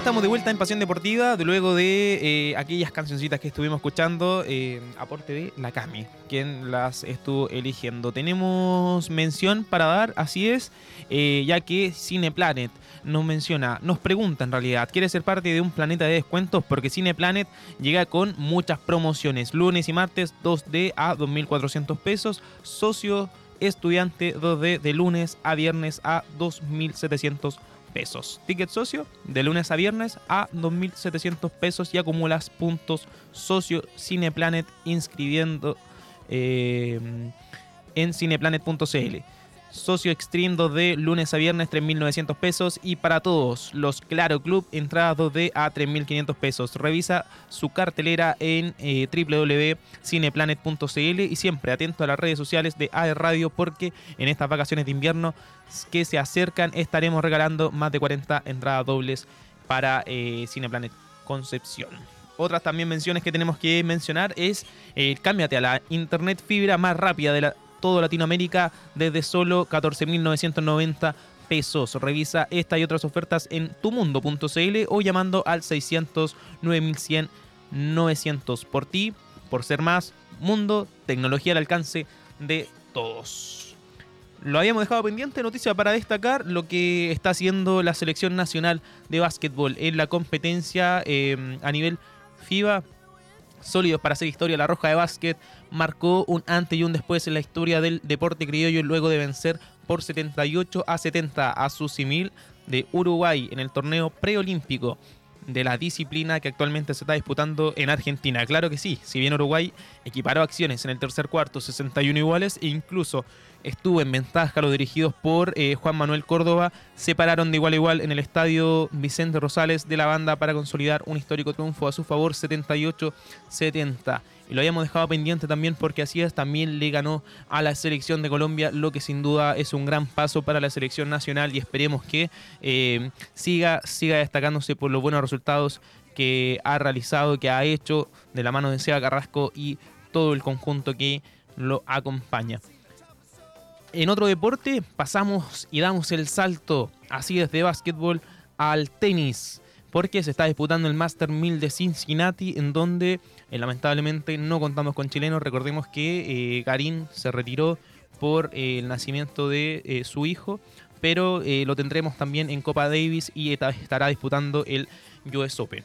estamos de vuelta en Pasión Deportiva, de luego de eh, aquellas cancioncitas que estuvimos escuchando, eh, aporte de la Cami, quien las estuvo eligiendo. Tenemos mención para dar, así es, eh, ya que Cineplanet nos menciona, nos pregunta en realidad, ¿quiere ser parte de un planeta de descuentos? Porque Cineplanet llega con muchas promociones, lunes y martes 2D a 2.400 pesos, socio estudiante 2D de lunes a viernes a 2.700 pesos pesos. Ticket socio de lunes a viernes a 2.700 pesos y acumulas puntos socio Cineplanet inscribiendo eh, en cineplanet.cl. Socio Extreme 2D lunes a viernes 3.900 pesos y para todos los Claro Club entradas 2D a 3.500 pesos. Revisa su cartelera en eh, www.cineplanet.cl y siempre atento a las redes sociales de AE Radio porque en estas vacaciones de invierno que se acercan estaremos regalando más de 40 entradas dobles para eh, Cineplanet Concepción. Otras también menciones que tenemos que mencionar es eh, cámbiate a la internet fibra más rápida de la todo Latinoamérica desde solo 14.990 pesos. Revisa esta y otras ofertas en tumundo.cl o llamando al 600 9100 900 por ti, por ser más, mundo, tecnología al alcance de todos. Lo habíamos dejado pendiente, noticia para destacar lo que está haciendo la selección nacional de básquetbol en la competencia eh, a nivel FIBA sólidos para hacer historia. La Roja de Básquet marcó un antes y un después en la historia del deporte criollo luego de vencer por 78 a 70 a su simil de Uruguay en el torneo preolímpico de la disciplina que actualmente se está disputando en Argentina. Claro que sí, si bien Uruguay equiparó acciones en el tercer cuarto 61 iguales e incluso estuvo en ventaja los dirigidos por eh, Juan Manuel Córdoba, se pararon de igual a igual en el estadio Vicente Rosales de la banda para consolidar un histórico triunfo a su favor 78-70. Y lo habíamos dejado pendiente también porque así es, también le ganó a la selección de Colombia, lo que sin duda es un gran paso para la selección nacional y esperemos que eh, siga, siga destacándose por los buenos resultados que ha realizado, que ha hecho de la mano de Seba Carrasco y todo el conjunto que lo acompaña. En otro deporte pasamos y damos el salto así desde básquetbol al tenis, porque se está disputando el Master 1000 de Cincinnati, en donde eh, lamentablemente no contamos con chilenos. Recordemos que eh, Garín se retiró por eh, el nacimiento de su hijo, pero lo tendremos también en Copa Davis y estará disputando el US Open.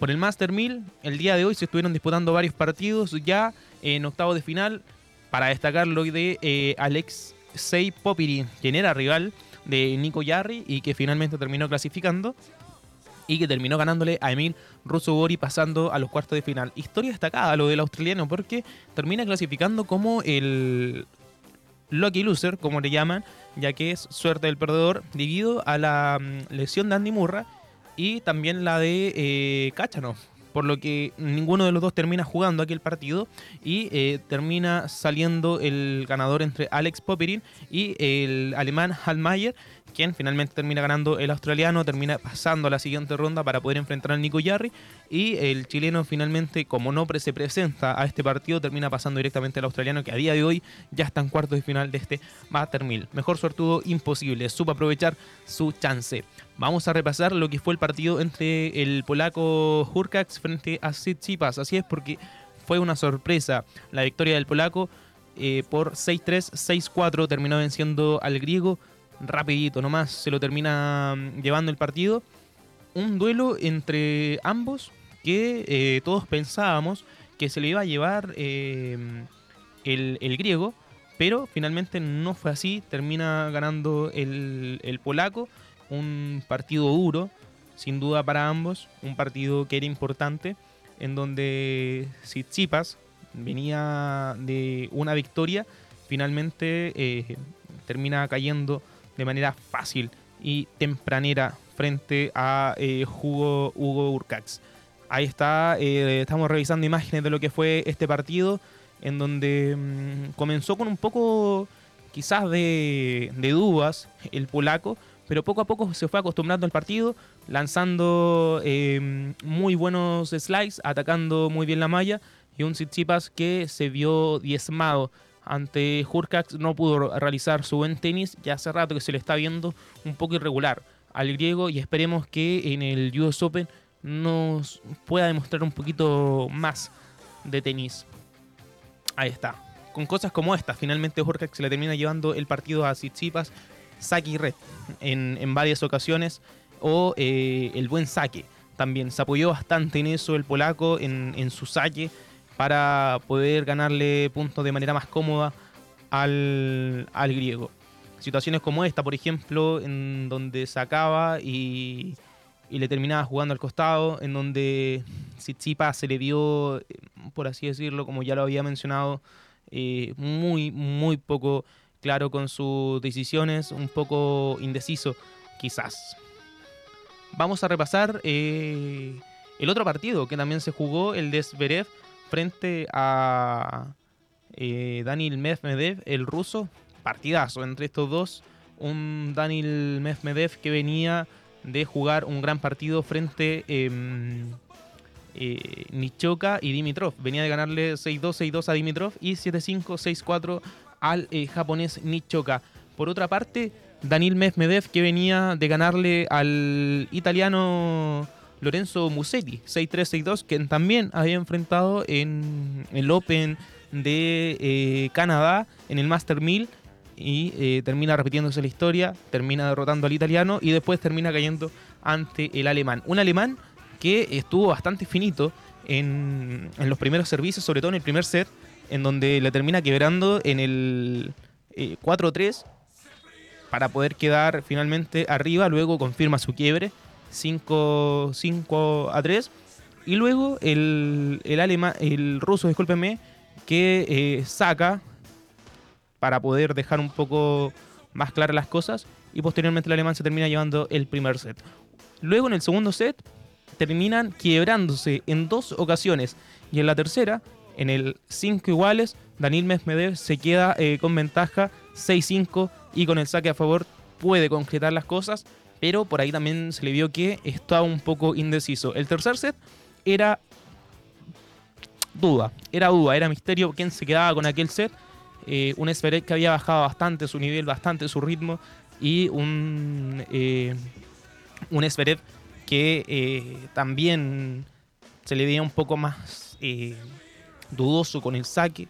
Por el Master 1000, el día de hoy se estuvieron disputando varios partidos ya en octavo de final para destacar lo de eh, Alexei Popirin, quien era rival de Nico Yarri y que finalmente terminó clasificando y que terminó ganándole a Emil Russo-Bori pasando a los cuartos de final. Historia destacada lo del australiano porque termina clasificando como el lucky loser, como le llaman, ya que es suerte del perdedor debido a la mm, lesión de Andy Murra y también la de eh, por lo que ninguno de los dos termina jugando aquel partido y eh, termina saliendo el ganador entre Alex Popperin y el alemán Hallmeyer quien finalmente termina ganando el australiano, termina pasando a la siguiente ronda para poder enfrentar al Nico Yarri y el chileno finalmente, como no se presenta a este partido, termina pasando directamente al australiano que a día de hoy ya está en cuartos de final de este Master 1000. Mejor suertudo imposible, supo aprovechar su chance. Vamos a repasar lo que fue el partido entre el polaco Hurkacz frente a Tsitsipas, así es porque fue una sorpresa la victoria del polaco eh, por 6-3, 6-4 terminó venciendo al griego rapidito nomás se lo termina mm, llevando el partido. Un duelo entre ambos que eh, todos pensábamos que se le iba a llevar eh, el, griego, pero finalmente no fue así. Termina ganando el, el polaco. Un partido duro, sin duda para ambos. Un partido que era importante, en donde Tsitsipas venía de una victoria, finalmente eh, termina cayendo de manera fácil y tempranera frente a eh, Hugo, Hugo Urcax. Ahí está, eh, estamos revisando imágenes de lo que fue este partido, en donde mm, comenzó con un poco quizás de, de dudas el polaco, pero poco a poco se fue acostumbrando al partido, lanzando eh, muy buenos slides, atacando muy bien la malla y un Tsitsipas que se vio diezmado ante Hurkacz, no pudo realizar su buen tenis, ya hace rato que se le está viendo un poco irregular al griego y esperemos que en el US Open nos pueda demostrar un poquito más de tenis. Ahí está. Con cosas como esta, finalmente Hurkacz se le termina llevando el partido a Tsitsipas saque red en, en varias ocasiones o eh, el buen saque. También se apoyó bastante en eso el polaco, en, en su saque, para poder ganarle puntos de manera más cómoda al, al griego. Situaciones como esta, por ejemplo, en donde sacaba y, y le terminaba jugando al costado, en donde Tsitsipas se le dio, por así decirlo, como ya lo había mencionado, eh, muy, muy poco claro con sus decisiones, un poco indeciso quizás. Vamos a repasar eh, el otro partido que también se jugó, el de Zverev frente a eh, Daniel Medvedev, el ruso. Partidazo entre estos dos. Un Daniel Medvedev que venía de jugar un gran partido frente eh, eh, Nichoka y Dimitrov. Venía de ganarle 6-2, 6-2 a Dimitrov y 7-5, 6-4 al eh, japonés Nichoka. Por otra parte, Daniel Medvedev que venía de ganarle al italiano Lorenzo Musetti, 6-3, 6-2, que también había enfrentado en el Open de eh, Canadá, en el Master 1000, y eh, termina repitiéndose la historia, termina derrotando al italiano y después termina cayendo ante el alemán. Un alemán que estuvo bastante finito en, en los primeros servicios, sobre todo en el primer set, en donde le termina quebrando en el eh, 4-3 para poder quedar finalmente arriba, luego confirma su quiebre 5, 5 a 3 y luego el, el, el ruso, discúlpenme, que eh, saca para poder dejar un poco más claras las cosas. Y posteriormente el alemán se termina llevando el primer set. Luego en el segundo set terminan quiebrándose en dos ocasiones. Y en la tercera en el 5 iguales, Daniel Medvedev se queda eh, con ventaja 6-5 y con el saque a favor puede concretar las cosas, pero por ahí también se le vio que estaba un poco indeciso. El tercer set era duda, era duda, era misterio quién se quedaba con aquel set. Eh, un Esferet que había bajado bastante su nivel, bastante su ritmo y un, eh, un Esferet que eh, también se le veía un poco más eh, dudoso con el saque.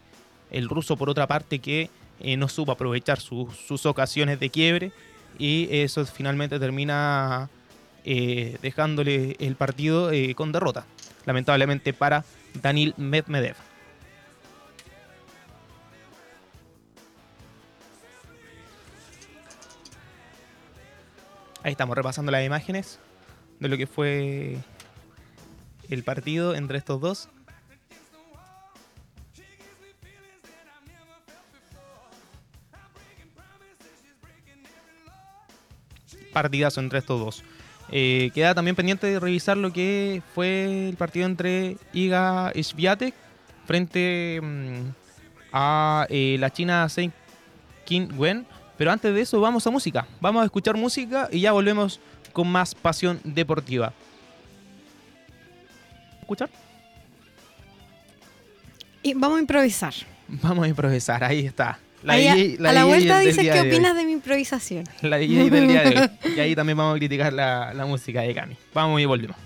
El ruso, por otra parte, que eh, no supo aprovechar su, sus ocasiones de quiebre y eso finalmente termina eh, dejándole el partido eh, con derrota, lamentablemente para Danil Medvedev. Ahí estamos repasando las imágenes de lo que fue el partido entre estos dos. Partidazo entre estos dos. Eh, queda también pendiente de revisar lo que fue el partido entre Iga Swiatek frente mm, a eh, la China Zheng Qin Wen. Pero antes de eso, vamos a música. Vamos a escuchar música y ya volvemos con más pasión deportiva. ¿Escuchar? Y vamos a improvisar. Vamos a improvisar, ahí está. Ahí a- DJ a la DJ vuelta del dices qué de opinas de mi improvisación. La DJ del día de hoy. Y ahí también vamos a criticar la, la música de Cami. Vamos y volvemos.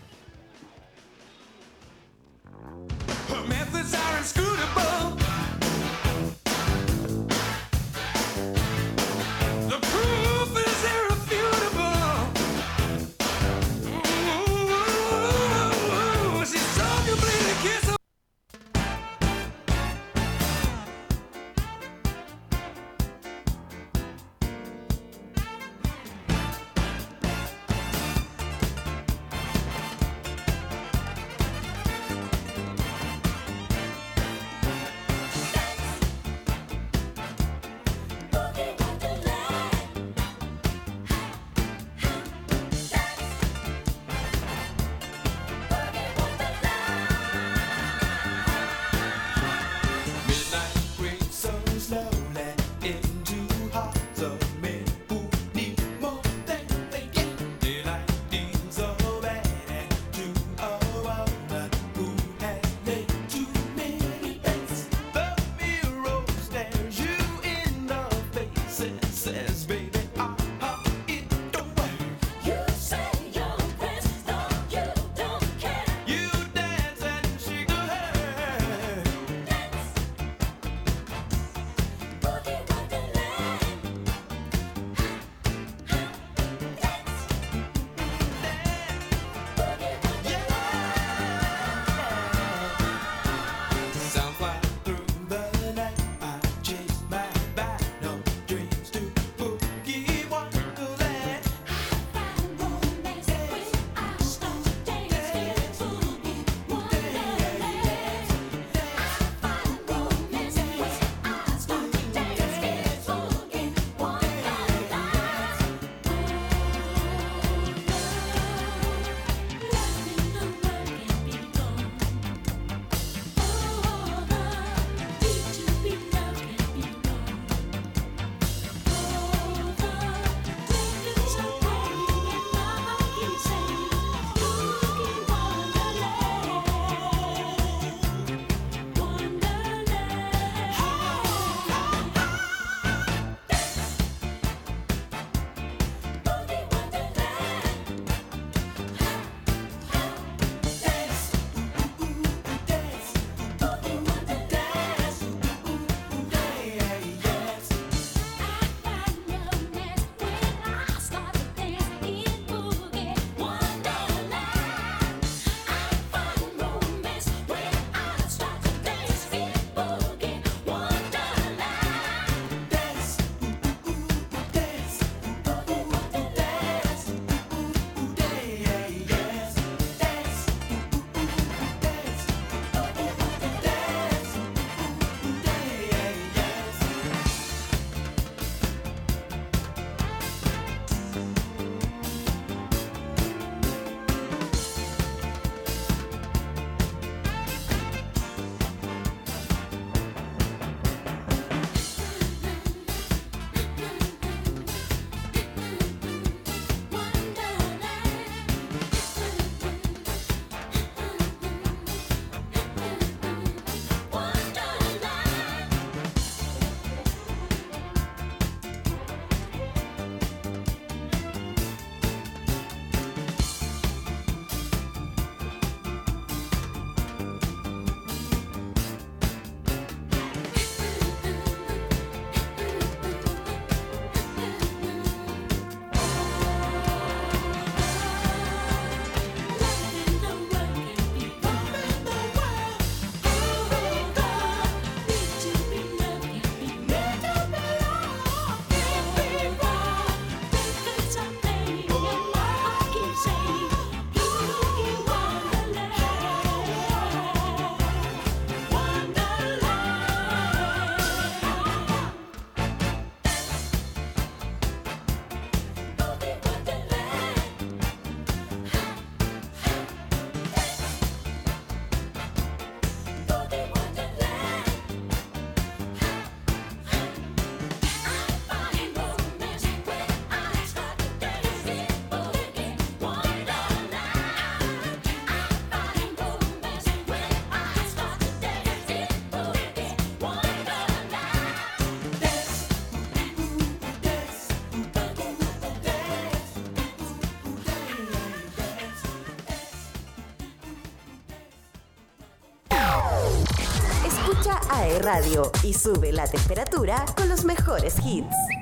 Radio y sube la temperatura con los mejores hits.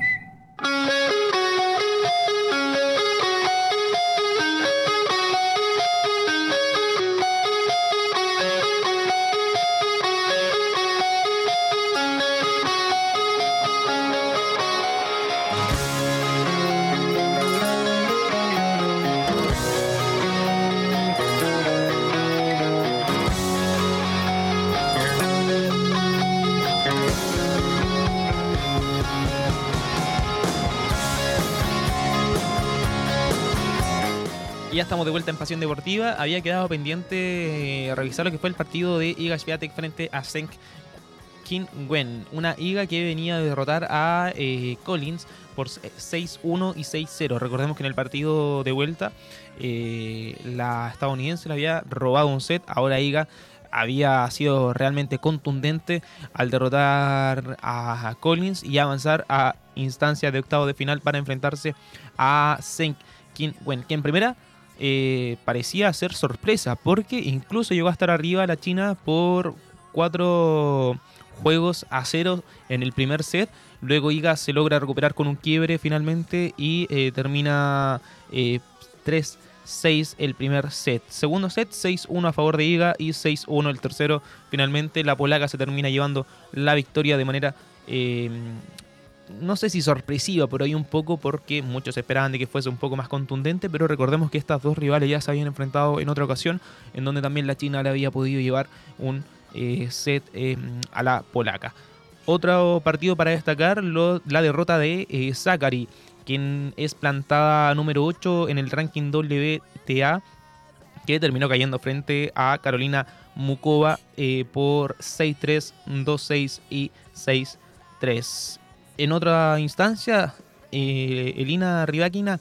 De vuelta en Pasión Deportiva. Había quedado pendiente eh, revisar lo que fue el partido de Iga Swiatek frente a Senk Kim Wen. Una Iga que venía de derrotar a eh, Collins por 6-1 y 6-0. Recordemos que en el partido de vuelta eh, la estadounidense le había robado un set. Ahora Iga había sido realmente contundente al derrotar a Collins y avanzar a instancia de octavo de final para enfrentarse a Senk Kim Wen, que en primera eh, parecía ser sorpresa, porque incluso llegó a estar arriba la China por cuatro juegos a cero en el primer set. Luego Iga se logra recuperar con un quiebre finalmente y eh, termina eh, 3-6 el primer set. Segundo set, 6-1 a favor de Iga y 6-1 el tercero. Finalmente la polaca se termina llevando la victoria de manera eh, no sé si sorpresiva, pero hay un poco porque muchos esperaban de que fuese un poco más contundente, pero recordemos que estas dos rivales ya se habían enfrentado en otra ocasión, en donde también la China le había podido llevar un eh, set eh, a la polaca. Otro partido para destacar, la derrota de eh, Zachary, quien es plantada número 8 en el ranking WTA, que terminó cayendo frente a Carolina Mukova eh, por 6-3, 2-6 y 6-3. En otra instancia, eh, Elina Rybakina,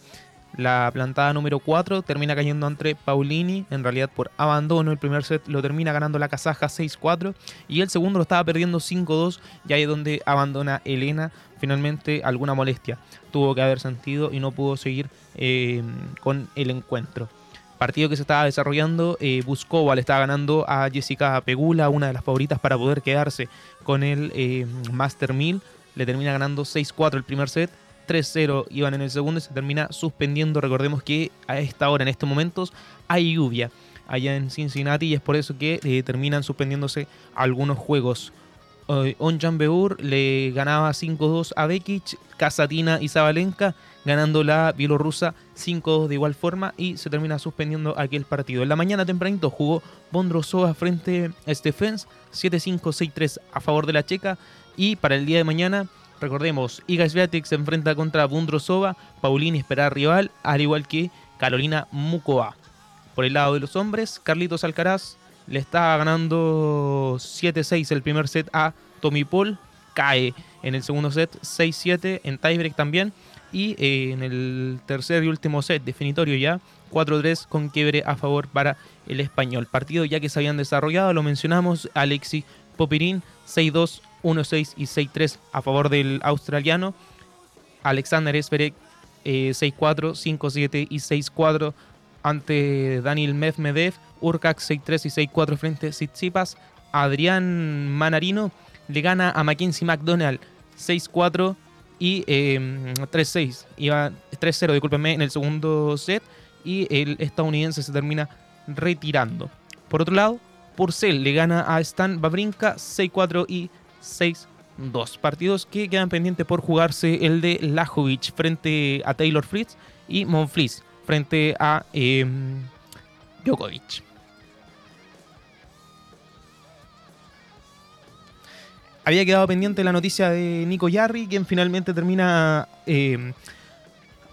la plantada número 4, termina cayendo ante Paulini, en realidad por abandono. El primer set lo termina ganando la kazaja 6-4 y el segundo lo estaba perdiendo 5-2 y ahí es donde abandona Elena. Finalmente alguna molestia tuvo que haber sentido y no pudo seguir eh, con el encuentro. Partido que se estaba desarrollando, eh, Buscova le estaba ganando a Jessica Pegula, una de las favoritas para poder quedarse con el eh, Master 1000. Le termina ganando 6-4 el primer set, 3-0 iban en el segundo y se termina suspendiendo. Recordemos que a esta hora, en estos momentos, hay lluvia allá en Cincinnati y es por eso que eh, terminan suspendiéndose algunos juegos. Eh, Onjan Beur le ganaba 5-2 a Bekic, Kasatina y Zabalenka ganando la bielorrusa 5-2 de igual forma y se termina suspendiendo aquel partido. En la mañana tempranito jugó Bondrosova frente a Stephens 7-5, 6-3 a favor de la checa y para el día de mañana recordemos Iga Swiatek se enfrenta contra Bondrosova, Paulini espera rival al igual que Carolina Mukova. Por el lado de los hombres, Carlitos Alcaraz le está ganando 7-6 el primer set a Tommy Paul. Cae en el segundo set 6-7 en tiebreak también. Y eh, en el tercer y último set definitorio ya 4-3 con quiebre a favor para el español. Partido ya que se habían desarrollado, lo mencionamos, Alexi Popirín 6-2, 1-6 y 6-3 a favor del australiano. Alexander Zverev eh, 6-4, 5-7 y 6-4 ante Daniel Medvedev, Urkak 6-3 y 6-4 frente a Tsitsipas, Adrián Manarino le gana a Mackenzie McDonald 6-4 y eh, 3-6, iba 3-0, discúlpenme, en el segundo set y el estadounidense se termina retirando. Por otro lado, Purcell le gana a Stan Babrinka 6-4 y 6-2. Partidos que quedan pendientes por jugarse el de Lajovic frente a Taylor Fritz y Monfils frente a eh, Djokovic. Había quedado pendiente la noticia de Nico Yarri, quien finalmente termina eh,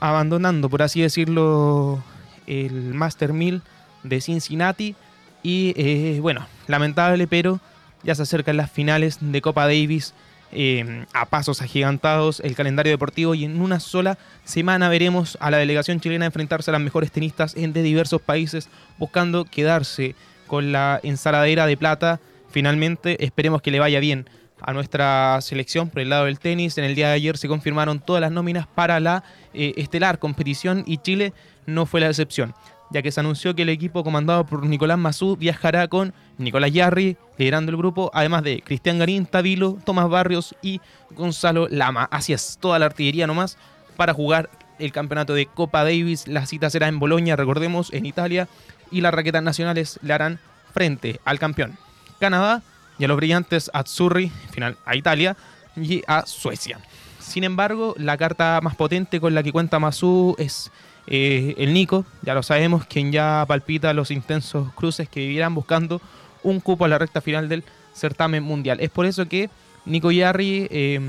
abandonando, por así decirlo, el Master 1000 de Cincinnati. Y eh, bueno, lamentable, pero ya se acercan las finales de Copa Davis eh, a pasos agigantados el calendario deportivo y en una sola semana veremos a la delegación chilena enfrentarse a las mejores tenistas en- de diversos países buscando quedarse con la ensaladera de plata. Finalmente esperemos que le vaya bien a nuestra selección por el lado del tenis. En el día de ayer se confirmaron todas las nóminas para la eh, estelar competición y Chile no fue la excepción, ya que se anunció que el equipo comandado por Nicolás Mazú viajará con Nicolás Yarri, liderando el grupo, además de Cristian Garín, Tabilo, Tomás Barrios y Gonzalo Lama. Así es, toda la artillería nomás para jugar el campeonato de Copa Davis. La cita será en Bolonia, recordemos, en Italia, y las raquetas nacionales le harán frente al campeón Canadá y a los brillantes Azzurri, final a Italia y a Suecia. Sin embargo, la carta más potente con la que cuenta Masu es eh, el Nico, ya lo sabemos, quien ya palpita los intensos cruces que vivirán buscando un cupo a la recta final del certamen mundial. Es por eso que Nico Yarri eh,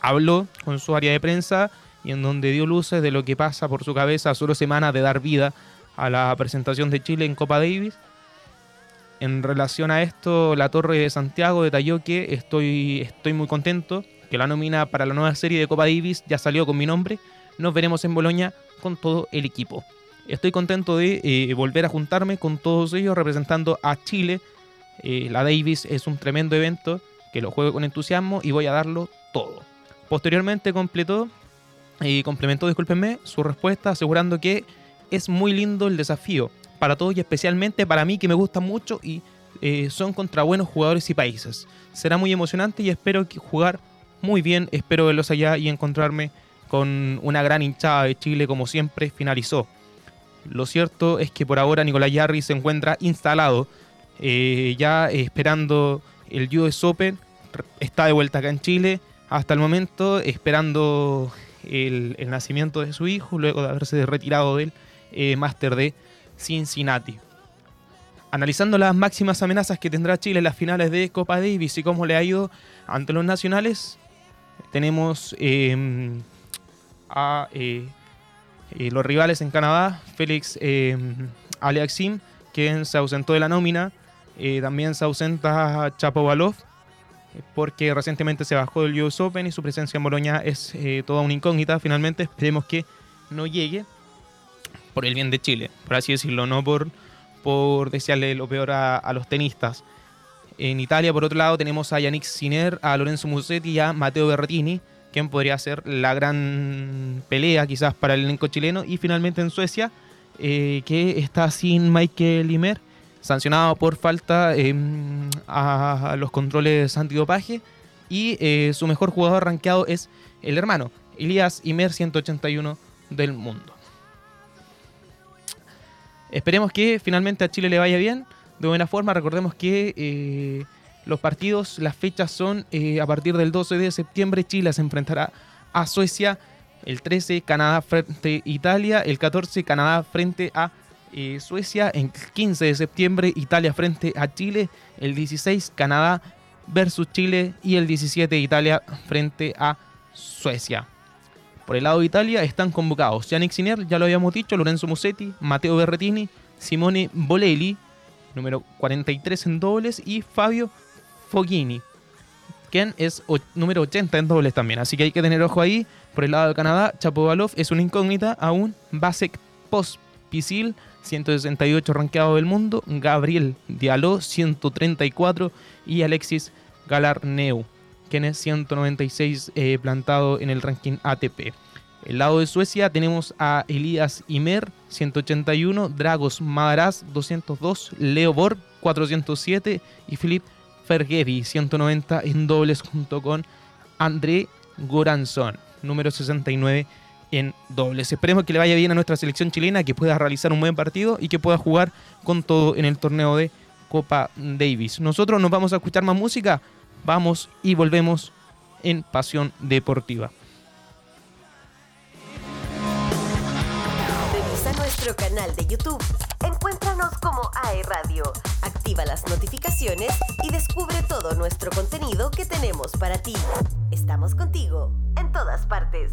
habló con su área de prensa y en donde dio luces de lo que pasa por su cabeza a solo semanas de dar vida a la presentación de Chile en Copa Davis. En relación a esto, la Torre de Santiago detalló que estoy, estoy muy contento, que la nómina para la nueva serie de Copa Davis ya salió con mi nombre. Nos veremos en Boloña con todo el equipo. Estoy contento de eh, volver a juntarme con todos ellos representando a Chile. Eh, la Davis es un tremendo evento que lo juego con entusiasmo y voy a darlo todo. Posteriormente completó y complementó, discúlpenme, su respuesta asegurando que es muy lindo el desafío para todos y especialmente para mí que me gusta mucho y eh, son contra buenos jugadores y países. Será muy emocionante y espero jugar muy bien, espero verlos allá y encontrarme con una gran hinchada de Chile como siempre finalizó. Lo cierto es que por ahora Nicolás Yarri se encuentra instalado eh, ya esperando el US Open, está de vuelta acá en Chile hasta el momento esperando el, nacimiento de su hijo luego de haberse retirado del eh, Máster de Cincinnati. Analizando las máximas amenazas que tendrá Chile en las finales de Copa Davis y cómo le ha ido ante los nacionales, tenemos eh, a eh, eh, los rivales en Canadá, Félix eh, Aliaxim, quien se ausentó de la nómina. Eh, también se ausenta Chapovalov, porque recientemente se bajó del US Open y su presencia en Boloña es eh, toda una incógnita. Finalmente, esperemos que no llegue por el bien de Chile, por así decirlo, no por, por desearle lo peor a, a los tenistas. En Italia, por otro lado, tenemos a Yannick Sinner, a Lorenzo Musetti y a Matteo Berrettini, quien podría ser la gran pelea quizás para el elenco chileno. Y finalmente en Suecia, eh, que está sin Michael Limer, sancionado por falta eh, a, los controles antidopaje. Y eh, su mejor jugador rankeado es el hermano, Elias Imer, 181 del mundo. Esperemos que finalmente a Chile le vaya bien, de buena forma. Recordemos que eh, los partidos, las fechas son eh, a partir del 12 de septiembre. Chile se enfrentará a Suecia. El 13, Canadá frente a Italia. El 14, Canadá frente a eh, Suecia. El 15 de septiembre, Italia frente a Chile. El 16, Canadá versus Chile. Y el 17, Italia frente a Suecia. Por el lado de Italia están convocados Yannick Sinner, ya lo habíamos dicho, Lorenzo Musetti, Matteo Berrettini, Simone Bolelli, número 43 en dobles, y Fabio Foghini, quien es número 80 en dobles también. Así que hay que tener ojo ahí. Por el lado de Canadá, Chapovalov es una incógnita aún. Basek Pospisil, 168 rankeado del mundo. Gabriel Diallo, 134. Y Alexis Galarneu, quien es 196 eh, plantado en el ranking ATP. El lado de Suecia tenemos a Elias Imer, 181, Dragos Madaras, 202, Leo Borg, 407 y Philip Fergedi, 190 en dobles junto con André Goranson, número 69 en dobles. Esperemos que le vaya bien a nuestra selección chilena, que pueda realizar un buen partido y que pueda jugar con todo en el torneo de Copa Davis. Nosotros nos vamos a escuchar más música, vamos y volvemos en Pasión Deportiva. Revisa nuestro canal de YouTube. Encuéntranos como AE Radio. Activa las notificaciones y descubre todo nuestro contenido que tenemos para ti. Estamos contigo en todas partes.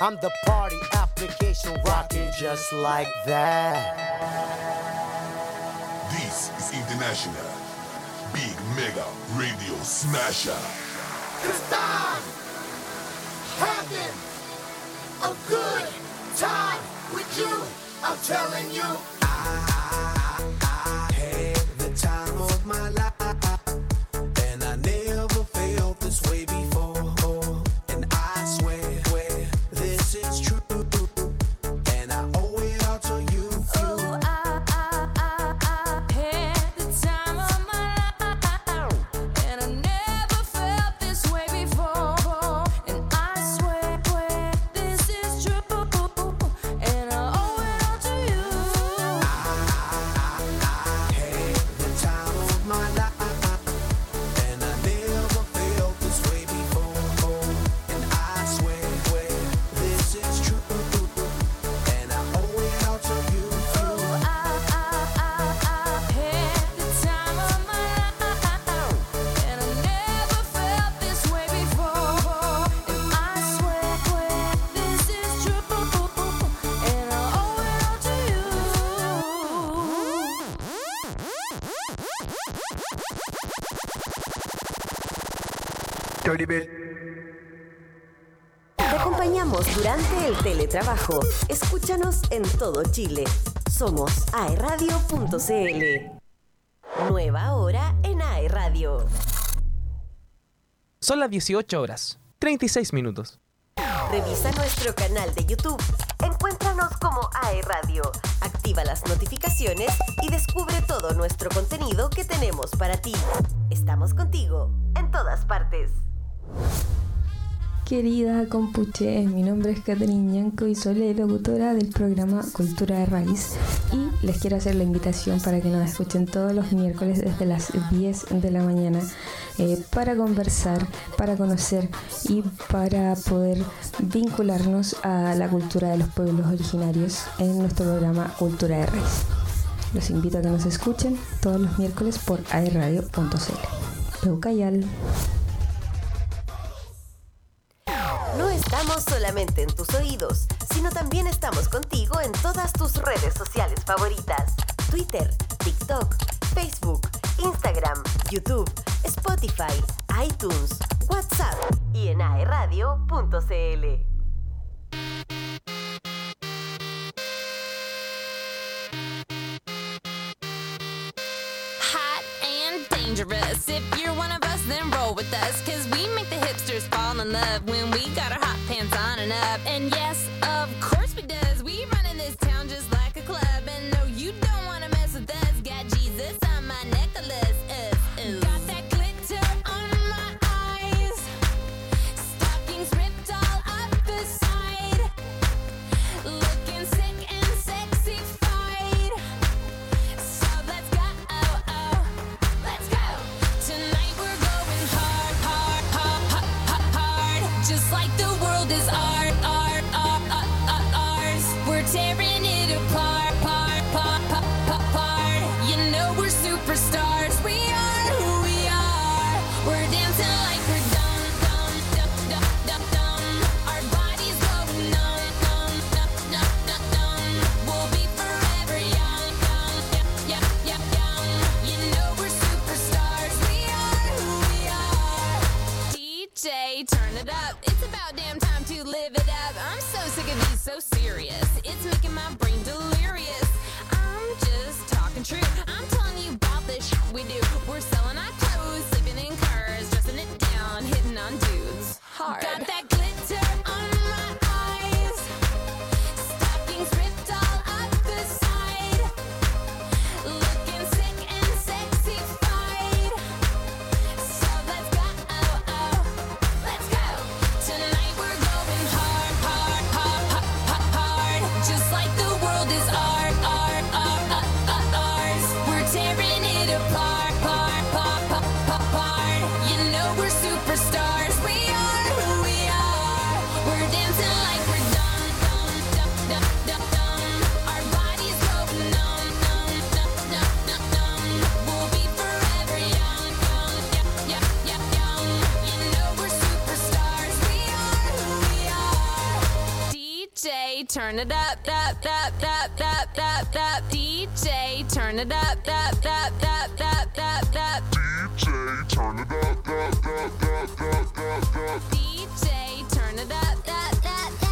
I'm the party application rocking just like that. This is International Big Mega Radio Smasher. Cause I'm having a good time with you. I'm telling you. I Te acompañamos durante el teletrabajo. Escúchanos en todo Chile. Somos aeradio.cl. Nueva hora en Aeradio. Son las 18 horas, 36 minutos. Revisa nuestro canal de YouTube. Encuéntranos como Aerradio. Activa las notificaciones y descubre todo nuestro contenido que tenemos para ti. Estamos contigo en todas partes. Querida Compuche, mi nombre es Catherine Ñanco y soy la locutora del programa Cultura de Raíz y les quiero hacer la invitación para que nos escuchen todos los miércoles desde las 10 de la mañana eh, para conversar, para conocer y para poder vincularnos a la cultura de los pueblos originarios en nuestro programa Cultura de Raíz. Los invito a que nos escuchen todos los miércoles por aerradio.cl. Peucayal. Estamos solamente en tus oídos, sino también estamos contigo en todas tus redes sociales favoritas. Twitter, TikTok, Facebook, Instagram, YouTube, Spotify, iTunes, WhatsApp y en aeradio.cl. turn it up, up, up, up, up, up, up. DJ, turn it up, up, up, up, up, up, up. DJ, turn it up, up, up, up, up, up, up. DJ, turn it up, up, up,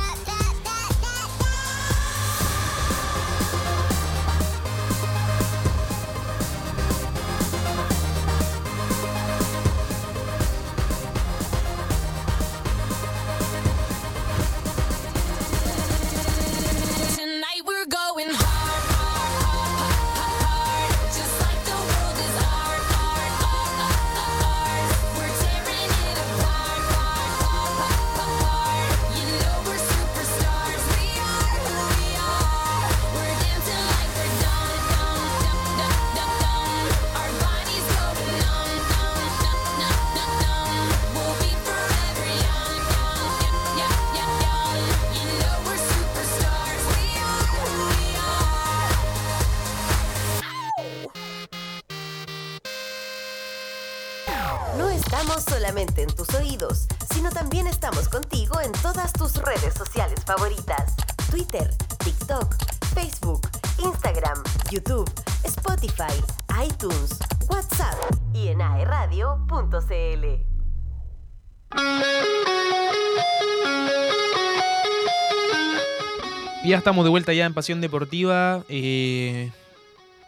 en tus oídos, sino también estamos contigo en todas tus redes sociales favoritas. Twitter, TikTok, Facebook, Instagram, YouTube, Spotify, iTunes, WhatsApp y en aeradio.cl. Ya estamos de vuelta ya en Pasión Deportiva. eh,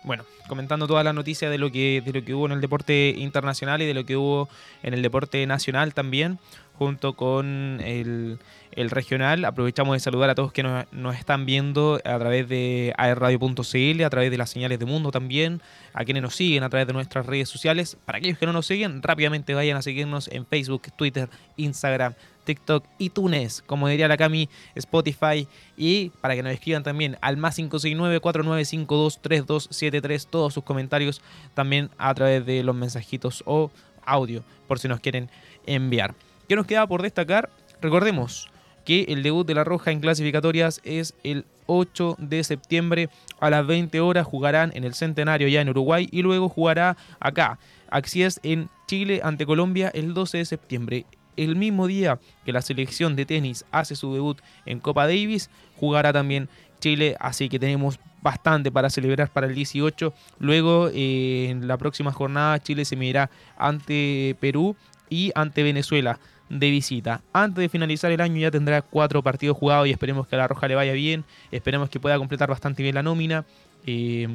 bueno, comentando todas las noticias de lo que de lo que hubo en el deporte internacional y de lo que hubo en el deporte nacional también, junto con el, el regional. Aprovechamos de saludar a todos que nos, nos están viendo a través de aerradio.cl, a través de las señales de mundo también, a quienes nos siguen a través de nuestras redes sociales. Para aquellos que no nos siguen, rápidamente vayan a seguirnos en Facebook, Twitter, Instagram, TikTok, iTunes, como diría la Cami, Spotify y para que nos escriban también al más 569-4952-3273 todos sus comentarios también a través de los mensajitos o audio por si nos quieren enviar. ¿Qué nos queda por destacar? Recordemos que el debut de La Roja en clasificatorias es el 8 de septiembre a las 20 horas. Jugarán en el Centenario ya en Uruguay y luego jugará acá. Así es en Chile ante Colombia el 12 de septiembre. El mismo día que la selección de tenis hace su debut en Copa Davis, jugará también Chile, así que tenemos bastante para celebrar para el 18. Luego, eh, en la próxima jornada, Chile se medirá ante Perú y ante Venezuela de visita. Antes de finalizar el año ya tendrá cuatro partidos jugados y esperemos que a la Roja le vaya bien. Esperemos que pueda completar bastante bien la nómina. Eh,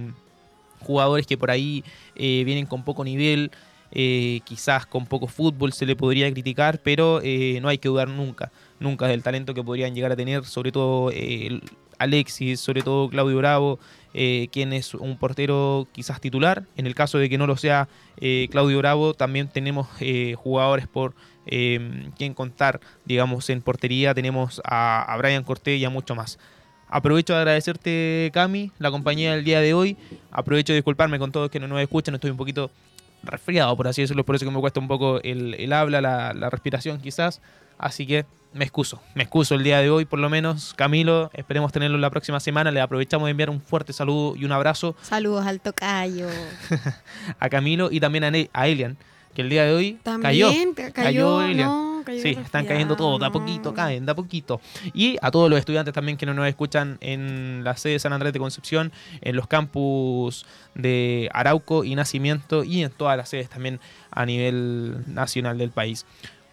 jugadores que por ahí eh, vienen con poco nivel, eh, quizás con poco fútbol se le podría criticar, pero eh, no hay que dudar nunca, nunca del talento que podrían llegar a tener, sobre todo eh, Alexis, sobre todo Claudio Bravo, quien es un portero quizás titular. En el caso de que no lo sea Claudio Bravo, también tenemos jugadores por quien contar, digamos, en portería. Tenemos a, a Brian Cortés y a mucho más. Aprovecho de agradecerte, Cami, la compañía del día de hoy. Aprovecho de disculparme con todos que no nos escuchan. Estoy un poquito resfriado, por así decirlo, por eso que me cuesta un poco el, el habla, la, la respiración quizás. Así que me excuso, me excuso el día de hoy por lo menos. Camilo, esperemos tenerlo la próxima semana. Le aprovechamos de enviar un fuerte saludo y un abrazo Saludos al tocayo. a Camilo y también a, Ne- a Elian, que el día de hoy También cayó. cayó, no, cayó sí, están cayendo todos, de a poquito, caen, de a poquito. Y a todos los estudiantes también que no nos escuchan en la sede de San Andrés de Concepción, en los campus de Arauco y Nacimiento y en todas las sedes también a nivel nacional del país.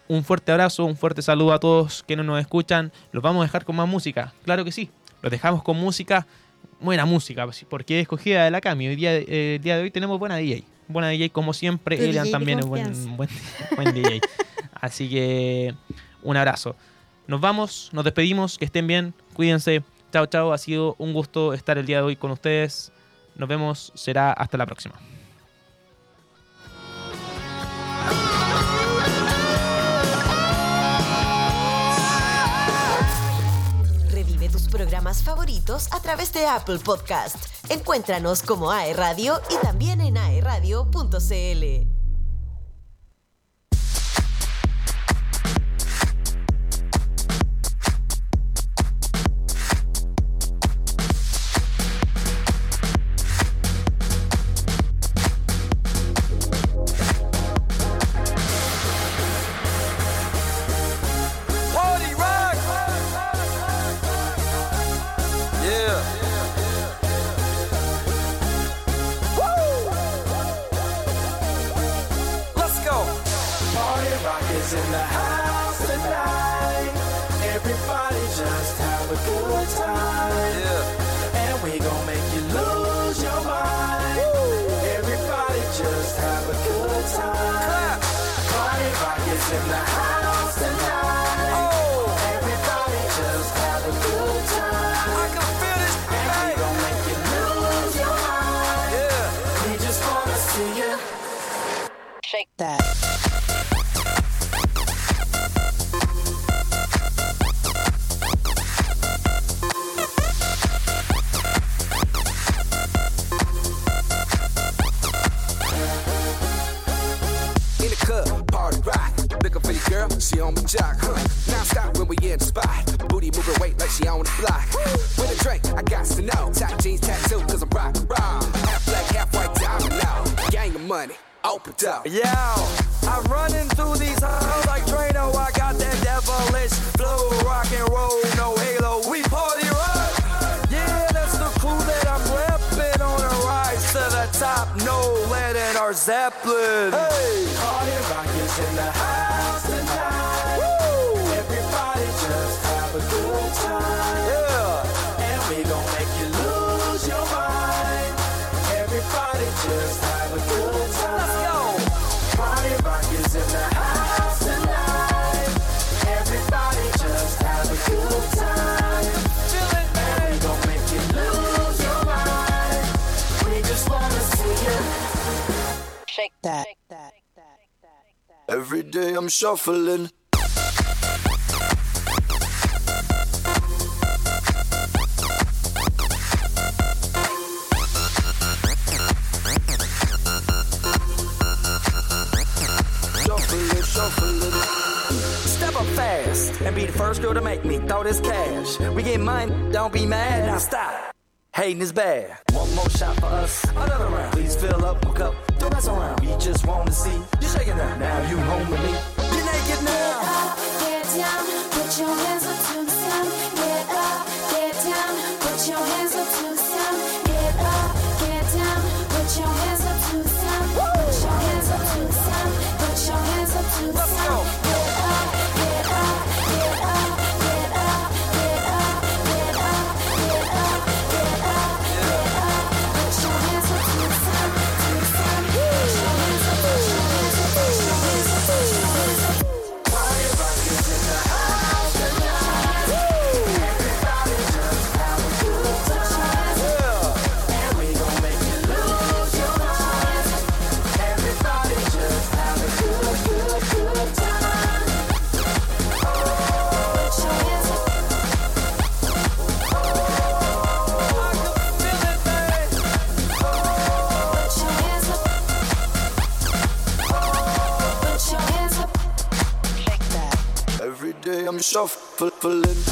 Un fuerte abrazo, un fuerte saludo a todos que no nos escuchan. Los vamos a dejar con más música, claro que sí. Los dejamos con música, buena música, porque es escogida de la Cami. Hoy día, eh, el día de hoy tenemos buena DJ. Buena DJ como siempre. Elian DJ también es buen, buen, buen DJ. Así que un abrazo. Nos vamos, nos despedimos, que estén bien, cuídense. Chao, chao. Ha sido un gusto estar el día de hoy con ustedes. Nos vemos, será hasta la próxima. Programas favoritos a través de Apple Podcast. Encuéntranos como AE Radio y también en aeradio.cl. in the house tonight. Everybody just have a good time. Up. I'm running through these halls like Drano. I got that devilish flow, rock and roll, no halo. We party rock. Yeah, that's the clue that I'm repping on a rise to the top. No lead in our Zeppelin. Hey, Every day I'm shuffling. and be the first girl to make me throw this cash. We get mine, don't be mad, now stop. Hating is bad. One more shot for us, another round. Please fill up my cup, don't mess around. We just want to see you shaking now. Now you home with me. You're naked now. Get up, get down, put your hands up. full, full,